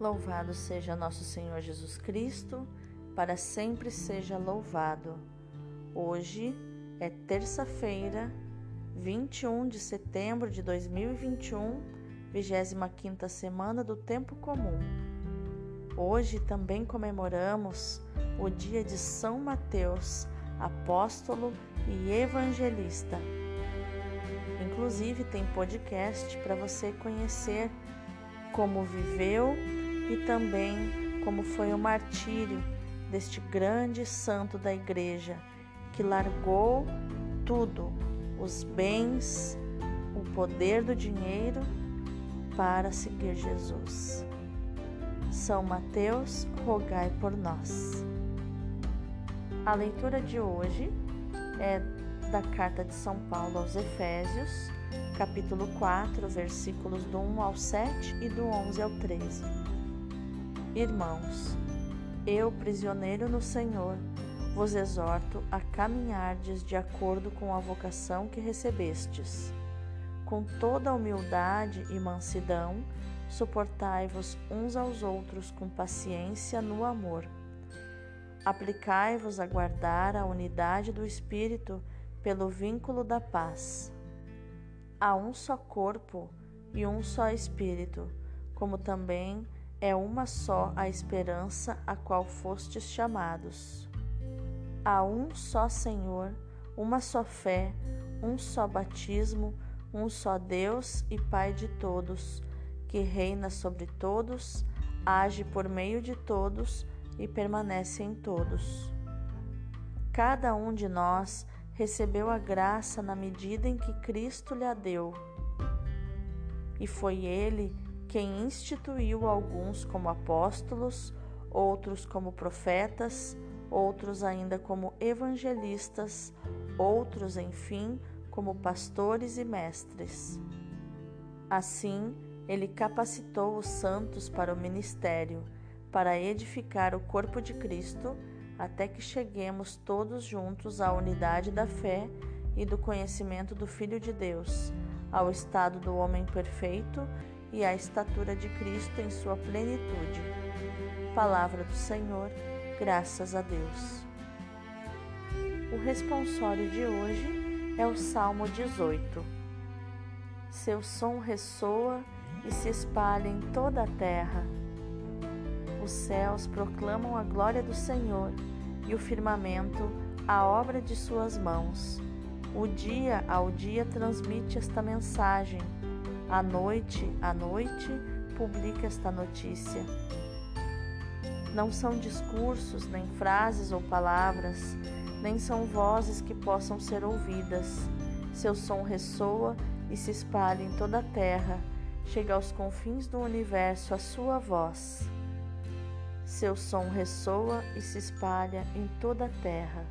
Louvado seja nosso Senhor Jesus Cristo, para sempre seja louvado. Hoje é terça-feira, 21 de setembro de 2021, 25 semana do tempo comum. Hoje também comemoramos o dia de São Mateus, apóstolo e evangelista. Inclusive tem podcast para você conhecer como viveu e também como foi o martírio deste grande santo da igreja que largou tudo, os bens, o poder do dinheiro para seguir Jesus. São Mateus, rogai por nós. A leitura de hoje é da carta de São Paulo aos Efésios, capítulo 4, versículos do 1 ao 7 e do 11 ao 13. Irmãos, eu, prisioneiro no Senhor, vos exorto a caminhardes de acordo com a vocação que recebestes. Com toda humildade e mansidão, suportai-vos uns aos outros com paciência no amor. Aplicai-vos a guardar a unidade do Espírito pelo vínculo da paz. Há um só corpo e um só Espírito, como também é uma só a esperança a qual fostes chamados. Há um só Senhor, uma só fé, um só batismo, um só Deus e Pai de todos, que reina sobre todos, age por meio de todos e permanece em todos. Cada um de nós recebeu a graça na medida em que Cristo lhe a deu. E foi ele quem instituiu alguns como apóstolos, outros como profetas, outros ainda como evangelistas, outros, enfim, como pastores e mestres. Assim, ele capacitou os santos para o ministério, para edificar o corpo de Cristo, até que cheguemos todos juntos à unidade da fé e do conhecimento do Filho de Deus, ao estado do homem perfeito e à estatura de Cristo em sua plenitude. Palavra do Senhor, graças a Deus. O responsório de hoje é o Salmo 18. Seu som ressoa e se espalha em toda a terra. Os céus proclamam a glória do Senhor e o firmamento a obra de suas mãos. O dia ao dia transmite esta mensagem à noite, à noite, publica esta notícia. Não são discursos, nem frases ou palavras, nem são vozes que possam ser ouvidas. Seu som ressoa e se espalha em toda a terra, chega aos confins do universo a sua voz. Seu som ressoa e se espalha em toda a terra.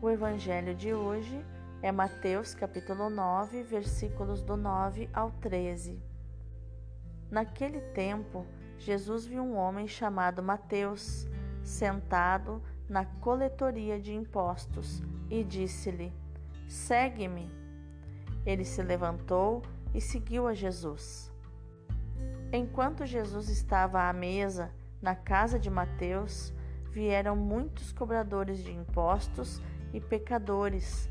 O evangelho de hoje é Mateus capítulo 9, versículos do 9 ao 13. Naquele tempo, Jesus viu um homem chamado Mateus sentado na coletoria de impostos e disse-lhe: Segue-me. Ele se levantou e seguiu a Jesus. Enquanto Jesus estava à mesa na casa de Mateus, vieram muitos cobradores de impostos e pecadores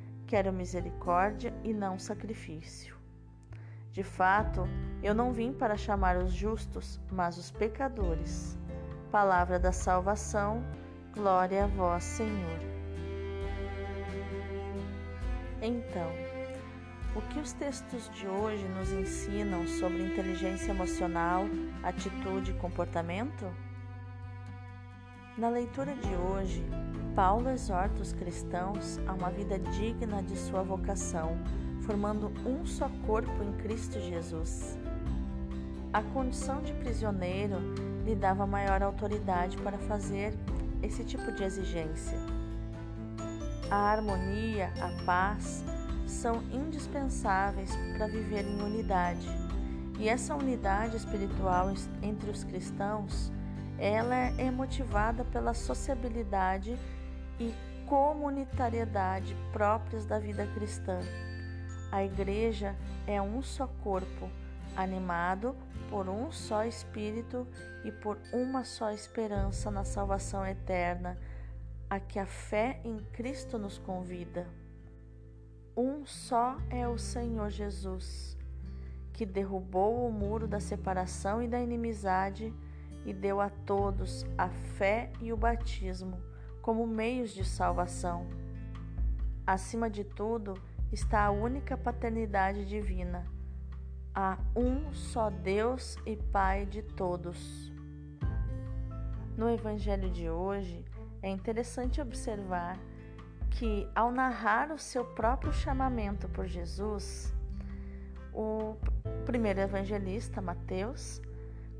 Quero misericórdia e não sacrifício. De fato, eu não vim para chamar os justos, mas os pecadores. Palavra da salvação, glória a vós, Senhor. Então, o que os textos de hoje nos ensinam sobre inteligência emocional, atitude e comportamento? Na leitura de hoje, Paulo exorta os cristãos a uma vida digna de sua vocação, formando um só corpo em Cristo Jesus. A condição de prisioneiro lhe dava maior autoridade para fazer esse tipo de exigência. A harmonia, a paz são indispensáveis para viver em unidade. E essa unidade espiritual entre os cristãos, ela é motivada pela sociabilidade e comunitariedade próprias da vida cristã. A igreja é um só corpo, animado por um só espírito e por uma só esperança na salvação eterna, a que a fé em Cristo nos convida. Um só é o Senhor Jesus, que derrubou o muro da separação e da inimizade e deu a todos a fé e o batismo como meios de salvação. Acima de tudo está a única paternidade divina, a um só Deus e Pai de todos. No Evangelho de hoje, é interessante observar que, ao narrar o seu próprio chamamento por Jesus, o primeiro evangelista, Mateus,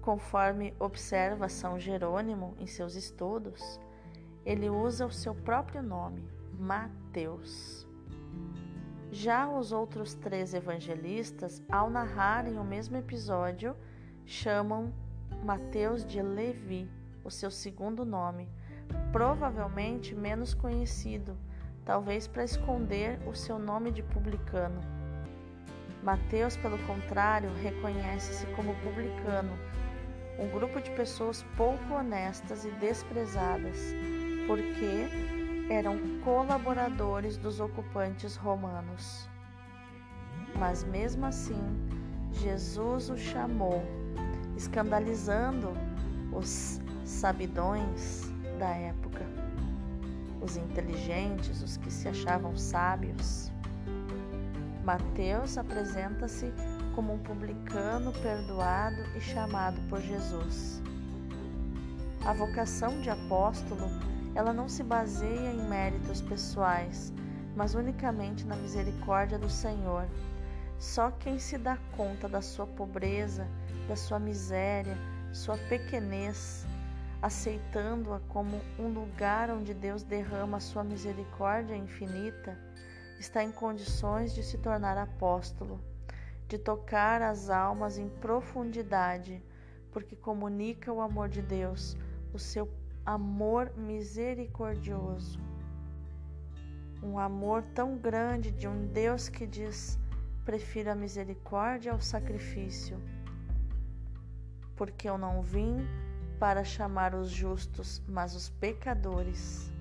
conforme observa São Jerônimo em seus estudos, ele usa o seu próprio nome, Mateus. Já os outros três evangelistas, ao narrarem o mesmo episódio, chamam Mateus de Levi, o seu segundo nome, provavelmente menos conhecido talvez para esconder o seu nome de publicano. Mateus, pelo contrário, reconhece-se como publicano, um grupo de pessoas pouco honestas e desprezadas, porque eram colaboradores dos ocupantes romanos. Mas mesmo assim, Jesus o chamou, escandalizando os sabidões da época os inteligentes, os que se achavam sábios. Mateus apresenta-se como um publicano perdoado e chamado por Jesus. A vocação de apóstolo, ela não se baseia em méritos pessoais, mas unicamente na misericórdia do Senhor. Só quem se dá conta da sua pobreza, da sua miséria, sua pequenez, aceitando-a como um lugar onde Deus derrama a sua misericórdia infinita, está em condições de se tornar apóstolo, de tocar as almas em profundidade, porque comunica o amor de Deus, o seu amor misericordioso. Um amor tão grande de um Deus que diz: prefiro a misericórdia ao sacrifício, porque eu não vim para chamar os justos, mas os pecadores.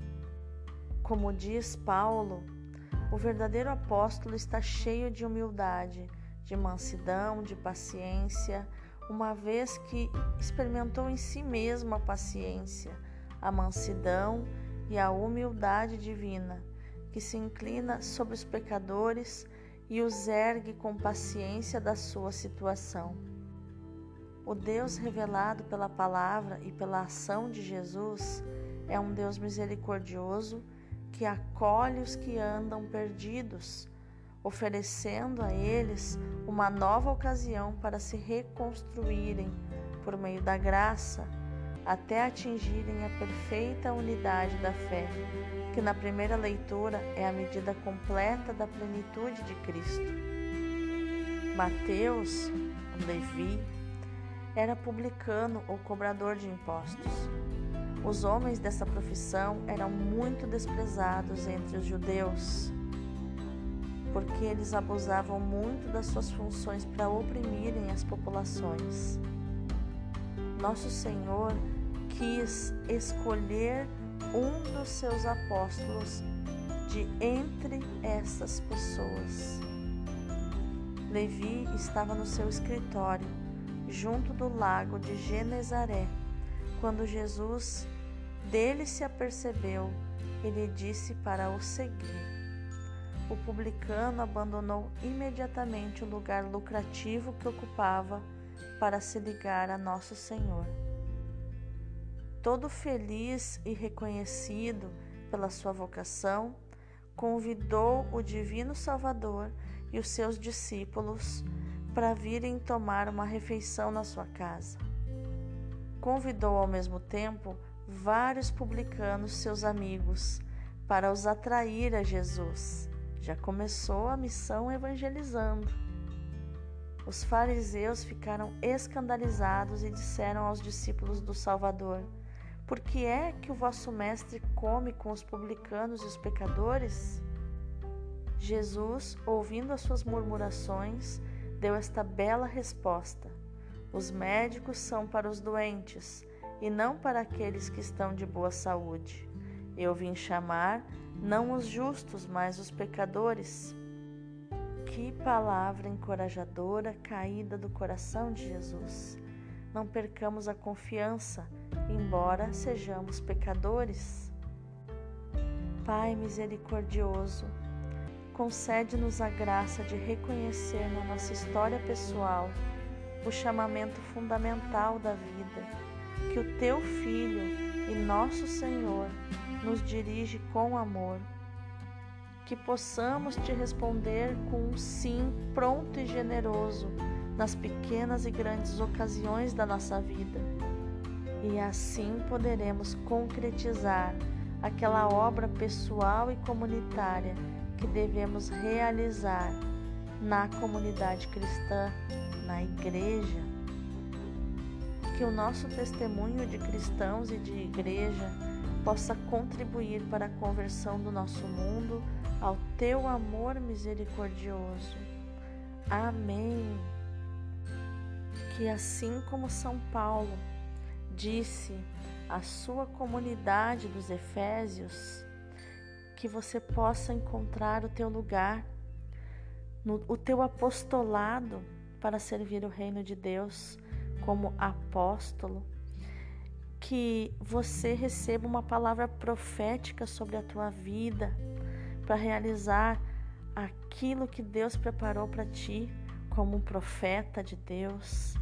Como diz Paulo, o verdadeiro apóstolo está cheio de humildade, de mansidão, de paciência, uma vez que experimentou em si mesmo a paciência, a mansidão e a humildade divina, que se inclina sobre os pecadores e os ergue com paciência da sua situação. O Deus revelado pela palavra e pela ação de Jesus é um Deus misericordioso que acolhe os que andam perdidos, oferecendo a eles uma nova ocasião para se reconstruírem por meio da graça, até atingirem a perfeita unidade da fé, que na primeira leitura é a medida completa da plenitude de Cristo. Mateus, Levi, era publicano ou cobrador de impostos. Os homens dessa profissão eram muito desprezados entre os judeus, porque eles abusavam muito das suas funções para oprimirem as populações. Nosso Senhor quis escolher um dos seus apóstolos de entre essas pessoas. Levi estava no seu escritório junto do lago de Genezaré. Quando Jesus dele se apercebeu, ele disse para o seguir. O publicano abandonou imediatamente o lugar lucrativo que ocupava para se ligar a Nosso Senhor. Todo feliz e reconhecido pela sua vocação, convidou o Divino Salvador e os seus discípulos para virem tomar uma refeição na sua casa. Convidou ao mesmo tempo vários publicanos, seus amigos, para os atrair a Jesus. Já começou a missão evangelizando. Os fariseus ficaram escandalizados e disseram aos discípulos do Salvador: Por que é que o vosso mestre come com os publicanos e os pecadores? Jesus, ouvindo as suas murmurações, deu esta bela resposta: Os médicos são para os doentes e não para aqueles que estão de boa saúde. Eu vim chamar não os justos, mas os pecadores. Que palavra encorajadora caída do coração de Jesus. Não percamos a confiança, embora sejamos pecadores. Pai misericordioso, concede-nos a graça de reconhecer na nossa história pessoal o chamamento fundamental da vida, que o Teu Filho e nosso Senhor nos dirige com amor. Que possamos te responder com um sim pronto e generoso nas pequenas e grandes ocasiões da nossa vida. E assim poderemos concretizar aquela obra pessoal e comunitária que devemos realizar na comunidade cristã, na igreja. Que o nosso testemunho de cristãos e de igreja possa contribuir para a conversão do nosso mundo ao teu amor misericordioso. Amém. Que assim como São Paulo disse à sua comunidade dos Efésios, que você possa encontrar o teu lugar, no, o teu apostolado para servir o reino de Deus como apóstolo, que você receba uma palavra profética sobre a tua vida para realizar aquilo que Deus preparou para ti como um profeta de Deus,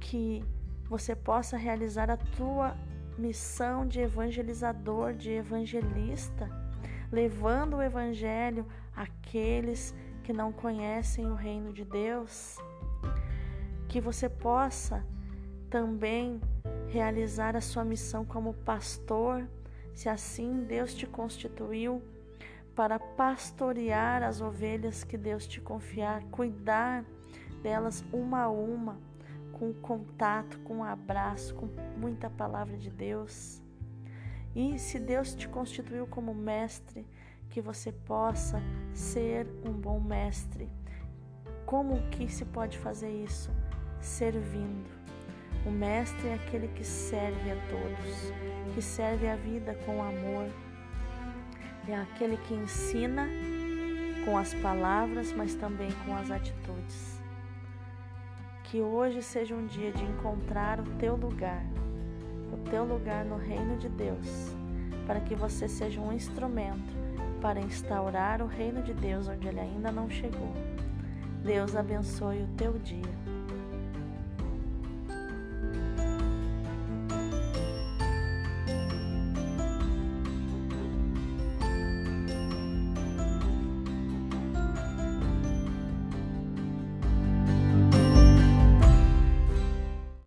que você possa realizar a tua missão de evangelizador, de evangelista, levando o evangelho àqueles que não conhecem o reino de Deus. Que você possa também realizar a sua missão como pastor, se assim Deus te constituiu para pastorear as ovelhas que Deus te confiar, cuidar delas uma a uma com contato, com um abraço, com muita palavra de Deus. E se Deus te constituiu como mestre, que você possa ser um bom mestre. Como que se pode fazer isso? Servindo. O mestre é aquele que serve a todos, que serve a vida com amor. É aquele que ensina com as palavras, mas também com as atitudes. Que hoje seja um dia de encontrar o teu lugar, o teu lugar no reino de Deus, para que você seja um instrumento para instaurar o reino de Deus onde ele ainda não chegou. Deus abençoe o teu dia.